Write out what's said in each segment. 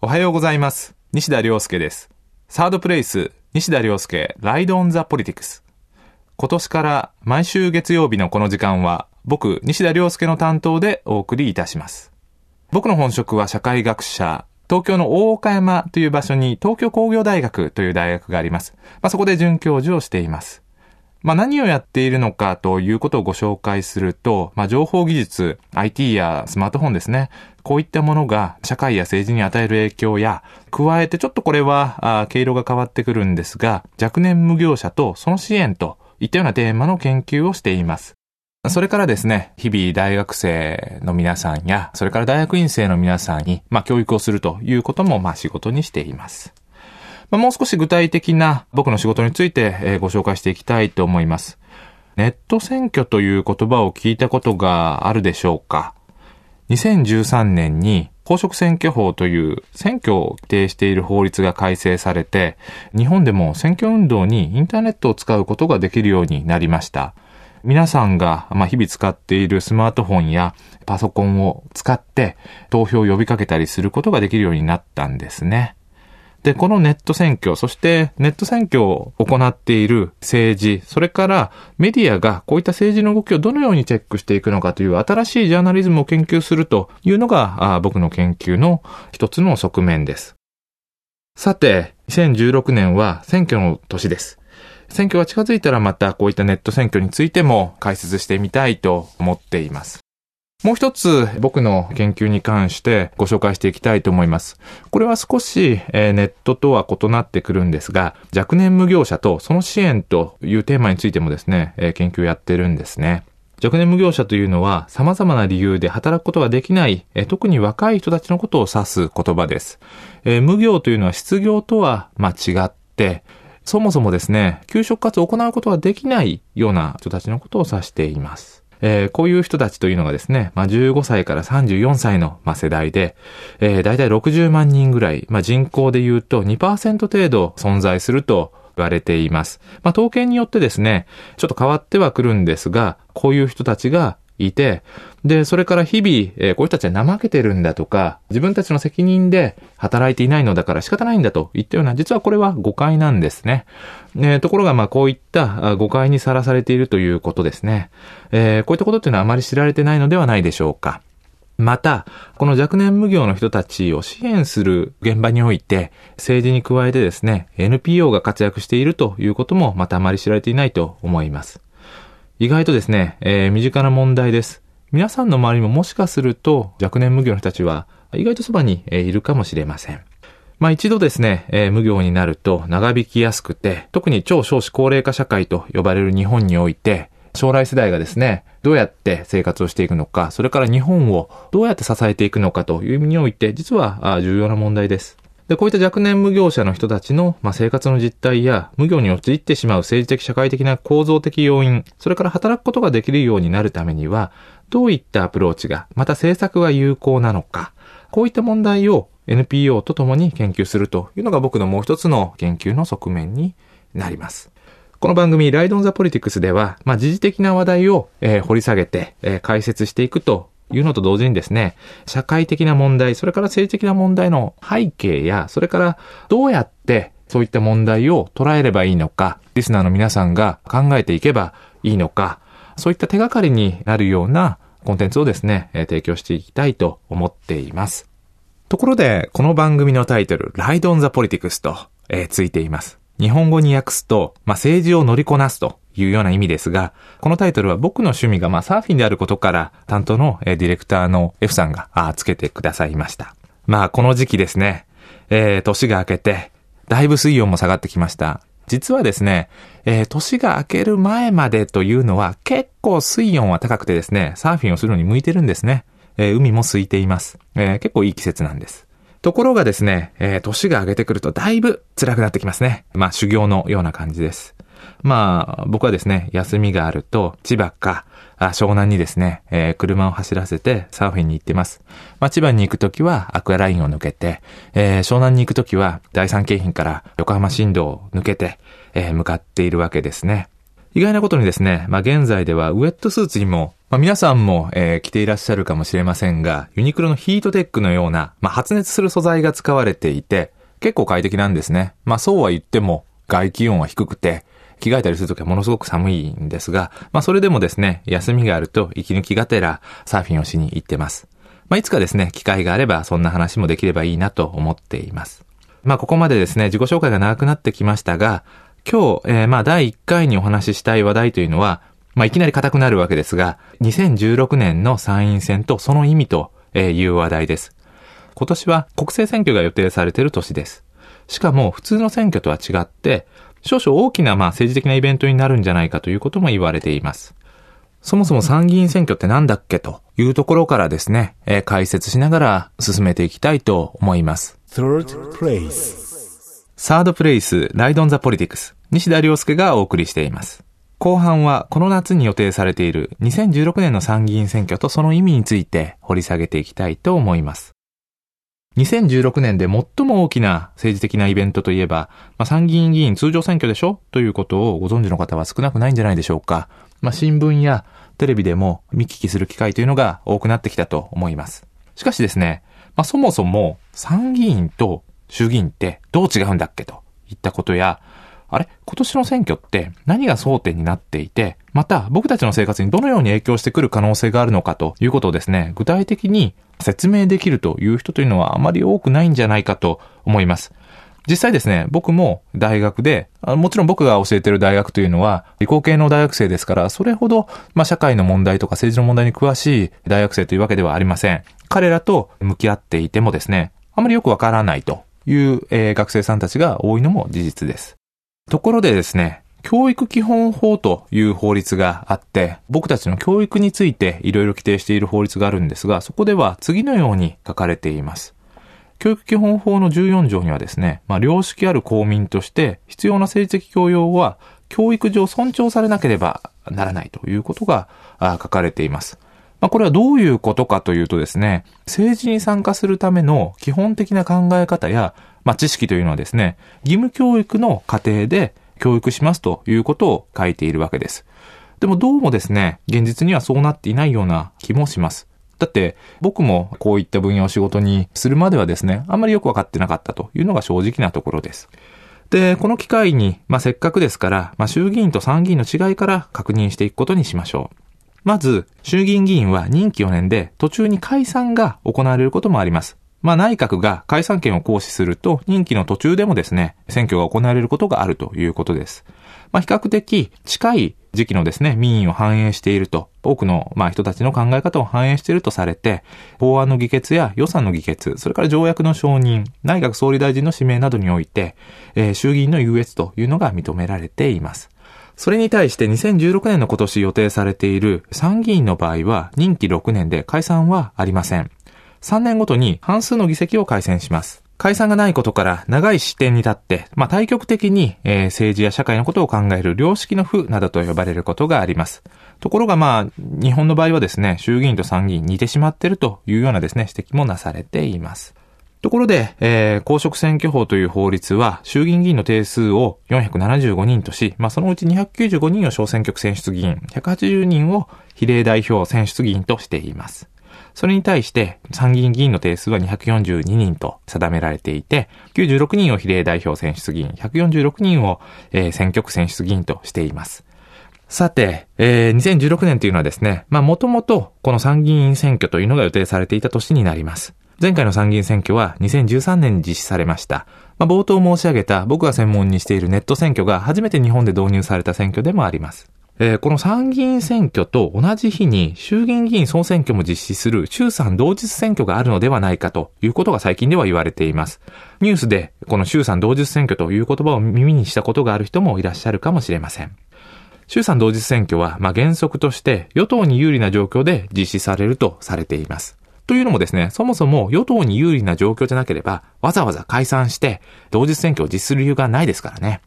おはようございます。西田亮介です。サードプレイス、西田亮介、ライドオンザポリティクス。今年から毎週月曜日のこの時間は、僕、西田亮介の担当でお送りいたします。僕の本職は社会学者、東京の大岡山という場所に東京工業大学という大学があります。まあ、そこで准教授をしています。まあ、何をやっているのかということをご紹介すると、まあ、情報技術、IT やスマートフォンですね。こういったものが社会や政治に与える影響や、加えてちょっとこれは、あ毛色が変わってくるんですが、若年無業者とその支援といったようなテーマの研究をしています。それからですね、日々大学生の皆さんや、それから大学院生の皆さんに、まあ、教育をするということも、まあ、仕事にしています。まあ、もう少し具体的な僕の仕事について、ご紹介していきたいと思います。ネット選挙という言葉を聞いたことがあるでしょうか？2013年に公職選挙法という選挙を規定している法律が改正されて、日本でも選挙運動にインターネットを使うことができるようになりました。皆さんが、日々使っているスマートフォンやパソコンを使って投票を呼びかけたりすることができるようになったんですね。で、このネット選挙、そしてネット選挙を行っている政治、それからメディアがこういった政治の動きをどのようにチェックしていくのかという新しいジャーナリズムを研究するというのがあ僕の研究の一つの側面です。さて、2016年は選挙の年です。選挙が近づいたらまたこういったネット選挙についても解説してみたいと思っています。もう一つ僕の研究に関してご紹介していきたいと思います。これは少し、ネットとは異なってくるんですが、若年無業者とその支援というテーマについてもですね、研究をやってるんですね。若年無業者というのは様々な理由で働くことができない、特に若い人たちのことを指す言葉です。無業というのは失業とは、まあ、違って、そもそもですね、給食活動を行うことができないような人たちのことを指しています。えーこういう人たちというのがですね、まあ、15歳から34歳の、まあ、世代で、えー、大体60万人ぐらい、まあ、人口で言うと2%程度存在すると言われています。まあ、統計によってですね、ちょっと変わってはくるんですが、こういう人たちがいて、で、それから日々、えーこういう人たちは怠けてるんだとか、自分たちの責任で働いていないのだから仕方ないんだといったような、実はこれは誤解なんですね。えーところが、まあ、こういった誤解にさらされているということですね。えーこういったことっていうのはあまり知られてないのではないでしょうか。また、この若年無業の人たちを支援する現場において、政治に加えてですね、NPO が活躍しているということもまたあまり知られていないと思います。意外とですね、えー身近な問題です。皆さんの周りももしかすると若年無業の人たちは意外とそばにいるかもしれません。まあ一度ですね、えー無業になると長引きやすくて、特に超少子高齢化社会と呼ばれる日本において、将来世代がですね、どうやって生活をしていくのか、それから日本をどうやって支えていくのかという意味において、実は重要な問題です。で、こういった若年無業者の人たちの、まあ、生活の実態や、無業に陥ってしまう政治的社会的な構造的要因、それから働くことができるようになるためには、どういったアプローチが、また政策が有効なのか、こういった問題を NPO と共に研究するというのが僕のもう一つの研究の側面になります。この番組、ライドオンザポリティクスでは、まあ、時事的な話題を、えー掘り下げて、えー解説していくというのと同時にですね、社会的な問題、それから政治的な問題の背景や、それからどうやってそういった問題を捉えればいいのか、リスナーの皆さんが考えていけばいいのか、そういった手がかりになるようなコンテンツをですね、提供していきたいと思っています。ところで、この番組のタイトル、ライドオンザポリティクスと、えーついています。日本語に訳すと、まあ、政治を乗りこなすというような意味ですが、このタイトルは僕の趣味が、まあ、サーフィンであることから、担当の、ディレクターの F さんが、つけてくださいました。まあ、この時期ですね、えー年が明けて、だいぶ水温も下がってきました。実はですね、えー年が明ける前までというのは結構水温は高くてですね、サーフィンをするのに向いてるんですね。えー海も空いています。えー結構いい季節なんです。ところがですね、えー年が明けてくるとだいぶ辛くなってきますね。まあ修行のような感じです。まあ、僕はですね、休みがあると、千葉か、湘南にですね、えー車を走らせてサーフィンに行ってます。まあ、千葉に行くときはアクアラインを抜けて、えー湘南に行くときは第三京浜から横浜新道を抜けて、えー向かっているわけですね。意外なことにですね、まあ、現在ではウェットスーツにもまあ、皆さんも、えー、着ていらっしゃるかもしれませんが、ユニクロのヒートテックのような、まあ、発熱する素材が使われていて、結構快適なんですね。まあ、そうは言っても、外気温は低くて、着替えたりするときはものすごく寒いんですが、まあ、それでもですね、休みがあると息抜きがてらサーフィンをしに行ってます。まあ、いつかですね、機会があればそんな話もできればいいなと思っています。まあ、ここまでですね、自己紹介が長くなってきましたが、今日、えー、まあ、第1回にお話ししたい話題というのは、まあ、いきなり硬くなるわけですが、2016年の参院選とその意味という話題です。今年は国政選挙が予定されている年です。しかも普通の選挙とは違って、少々大きなまあ政治的なイベントになるんじゃないかということも言われています。そもそも参議院選挙って何だっけというところからですね、えー、解説しながら進めていきたいと思います。Third place サードプレイス、ライドンザポリティクス、西田亮介がお送りしています。後半はこの夏に予定されている2016年の参議院選挙とその意味について掘り下げていきたいと思います。2016年で最も大きな政治的なイベントといえば、まあ、参議院議員通常選挙でしょ？ということをご存知の方は少なくないんじゃないでしょうか。まあ、新聞やテレビでも見聞きする機会というのが多くなってきたと思います。しかしですね、まあ、そもそも参議院と衆議院ってどう違うんだっけといったことや、あれ？今年の選挙って何が争点になっていて、また僕たちの生活にどのように影響してくる可能性があるのかということをですね、具体的に説明できるという人というのはあまり多くないんじゃないかと思います。実際ですね、僕も大学で、もちろん僕が教えている大学というのは理工系の大学生ですから、それほど、まあ、社会の問題とか政治の問題に詳しい大学生というわけではありません。彼らと向き合っていてもですね、あまりよくわからないという、えー、学生さんたちが多いのも事実です。ところでですね、教育基本法という法律があって、僕たちの教育についていろいろ規定している法律があるんですが、そこでは次のように書かれています。教育基本法の14条にはですね、まあ、良識ある公民として必要な政治的教養は教育上尊重されなければならないということが書かれています。まあ、これはどういうことかというとですね、政治に参加するための基本的な考え方や、まあ、知識というのはですね、義務教育の過程で教育しますということを書いているわけです。でもどうもですね、現実にはそうなっていないような気もします。だって僕もこういった分野を仕事にするまではですね、あんまりよくわかってなかったというのが正直なところです。で、この機会に、まあ、せっかくですから、まあ、衆議院と参議院の違いから確認していくことにしましょう。まず、衆議院議員は任期4年で途中に解散が行われることもあります。まあ内閣が解散権を行使すると任期の途中でもですね、選挙が行われることがあるということです。まあ比較的近い時期のですね、民意を反映していると、多くの、まあ、人たちの考え方を反映しているとされて、法案の議決や予算の議決、それから条約の承認、内閣総理大臣の指名などにおいて、えー、衆議院の優越というのが認められています。それに対して2016年の今年予定されている参議院の場合は任期6年で解散はありません。3年ごとに半数の議席を改選します。解散がないことから長い視点に立って、まあ、対極的に、えー、政治や社会のことを考える良識の負などと呼ばれることがあります。ところがまあ、日本の場合はですね、衆議院と参議院似てしまっているというようなですね、指摘もなされています。ところで、えー、公職選挙法という法律は、衆議院議員の定数を475人とし、まあ、そのうち295人を小選挙区選出議員、180人を比例代表選出議員としています。それに対して、参議院議員の定数は242人と定められていて、96人を比例代表選出議員、146人を、えー、選挙区選出議員としています。さて、えー、2016年というのはですね、まあもともとこの参議院選挙というのが予定されていた年になります。前回の参議院選挙は2013年に実施されました。まあ、冒頭申し上げた僕が専門にしているネット選挙が初めて日本で導入された選挙でもあります。えー、この参議院選挙と同じ日に衆議院議員総選挙も実施する衆参同日選挙があるのではないかということが最近では言われています。ニュースでこの衆参同日選挙という言葉を耳にしたことがある人もいらっしゃるかもしれません。衆参同日選挙は、まあ、原則として与党に有利な状況で実施されるとされています。というのもですね、そもそも与党に有利な状況じゃなければ、わざわざ解散して、同日選挙を実施する理由がないですからね。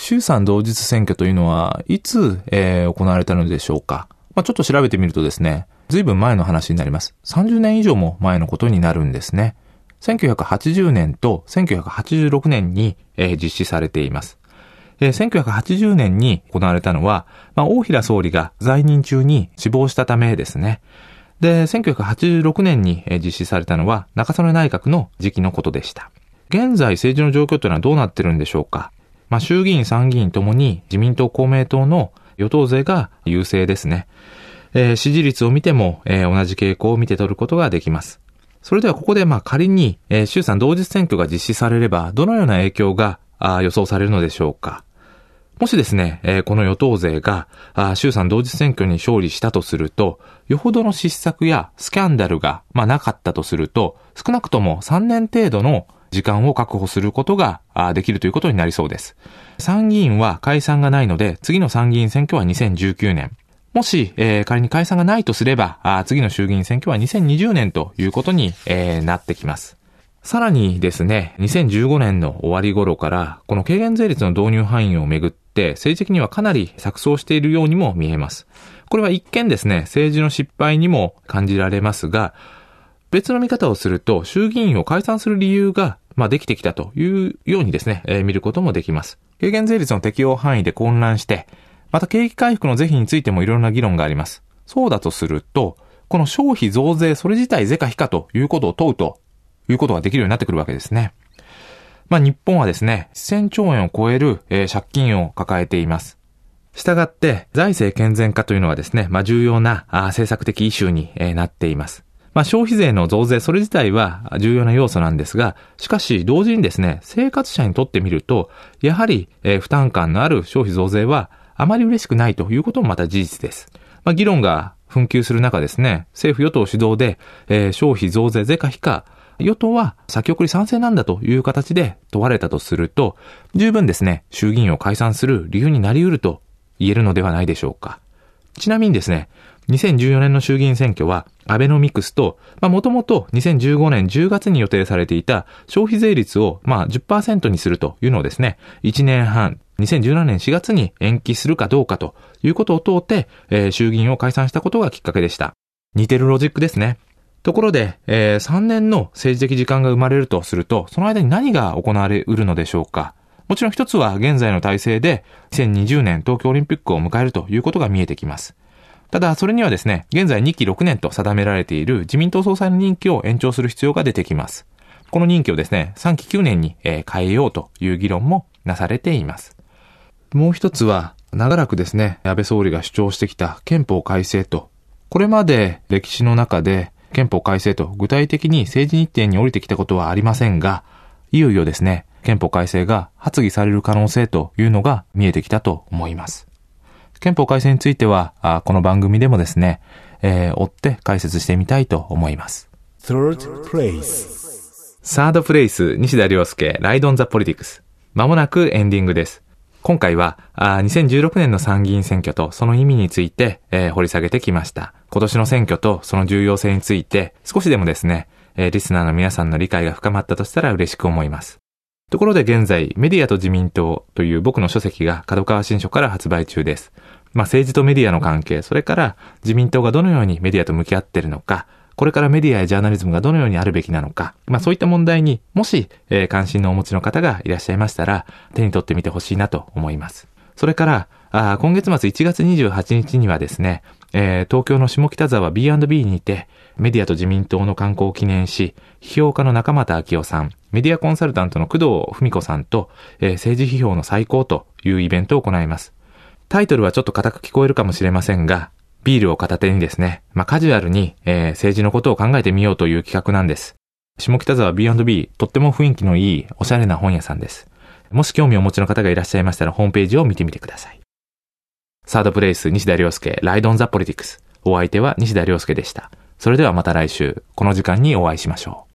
衆参同日選挙というのは、いつ、えー、行われたのでしょうか。まあ、ちょっと調べてみるとですね、ずいぶん前の話になります。30年以上も前のことになるんですね。1980年と1986年に、えー、実施されています。えー、1980年に行われたのは、まあ、大平総理が在任中に死亡したためですね。で、1986年に実施されたのは中曽根内閣の時期のことでした。現在政治の状況というのはどうなってるんでしょうか。まあ、衆議院、参議院ともに自民党、公明党の与党勢が優勢ですね。えー、支持率を見ても、えー、同じ傾向を見て取ることができます。それではここでまあ仮に、えー、衆参同日選挙が実施されれば、どのような影響があ予想されるのでしょうか。もしですね、えー、この与党勢が、あ衆参同日選挙に勝利したとすると、よほどの失策やスキャンダルが、まあ、なかったとすると、少なくとも3年程度の時間を確保することができるということになりそうです。参議院は解散がないので、次の参議院選挙は2019年。もし、えー、仮に解散がないとすれば、次の衆議院選挙は2020年ということに、えー、なってきます。さらにですね、2015年の終わり頃から、この軽減税率の導入範囲をめぐって、政治的にはかなり錯綜しているようにも見えます。これは一見ですね、政治の失敗にも感じられますが、別の見方をすると、衆議院を解散する理由が、まあ、できてきたというようにですね、えー、見ることもできます。軽減税率の適用範囲で混乱して、また景気回復の是非についてもいろいろな議論があります。そうだとすると、この消費増税それ自体是か非かということを問うということができるようになってくるわけですね。まあ日本はですね、1000兆円を超える、えー、借金を抱えています。したがって、財政健全化というのはですね、まあ重要なあ政策的イシューに、えー、なっています。まあ消費税の増税それ自体は重要な要素なんですが、しかし同時にですね、生活者にとってみると、やはり、えー、負担感のある消費増税はあまり嬉しくないということもまた事実です。まあ、議論が紛糾する中ですね、政府与党主導で、えー、消費増税税か非か、与党は先送り賛成なんだという形で問われたとすると、十分ですね、衆議院を解散する理由になり得ると言えるのではないでしょうか。ちなみにですね、2014年の衆議院選挙は、アベノミクスと、まあ、もともと2015年10月に予定されていた消費税率を、まあ、10%にするというのをですね、1年半、2017年4月に延期するかどうかということを通って、えー、衆議院を解散したことがきっかけでした。似てるロジックですね。ところで、えー、3年の政治的時間が生まれるとすると、その間に何が行われうるのでしょうか。もちろん一つは現在の体制で2020年東京オリンピックを迎えるということが見えてきます。ただ、それにはですね、現在2期6年と定められている自民党総裁の任期を延長する必要が出てきます。この任期をですね、3期9年に変えようという議論もなされています。もう一つは、長らくですね、安倍総理が主張してきた憲法改正と、これまで歴史の中で憲法改正と具体的に政治日程に降りてきたことはありませんが、いよいよですね、憲法改正が発議される可能性というのが見えてきたと思います。憲法改正については、この番組でもですね、えー、追って解説してみたいと思います。Third place サードプレイス、西田亮介、ライドオンザポリティクス。まもなくエンディングです。今回はあ2016年の参議院選挙とその意味について、えー、掘り下げてきました。今年の選挙とその重要性について少しでもですね、えー、リスナーの皆さんの理解が深まったとしたら嬉しく思います。ところで現在、メディアと自民党という僕の書籍が角川新書から発売中です。まあ政治とメディアの関係、それから自民党がどのようにメディアと向き合っているのか、これからメディアやジャーナリズムがどのようにあるべきなのか、まあそういった問題にもし、えー、関心のお持ちの方がいらっしゃいましたら、手に取ってみてほしいなと思います。それから、あ今月末1月28日にはですね、えー、東京の下北沢 B&B にて、メディアと自民党の観光を記念し、批評家の中俣明夫さん、メディアコンサルタントの工藤文子さんと、えー、政治批評の最高というイベントを行います。タイトルはちょっと硬く聞こえるかもしれませんが、ビールを片手にですね、まあ、カジュアルに、えー、政治のことを考えてみようという企画なんです。下北沢 B&B、とっても雰囲気のいい、おしゃれな本屋さんです。もし興味をお持ちの方がいらっしゃいましたら、ホームページを見てみてください。サードプレイス、西田亮介、ライドオンザポリティクス。お相手は西田亮介でした。それではまた来週、この時間にお会いしましょう。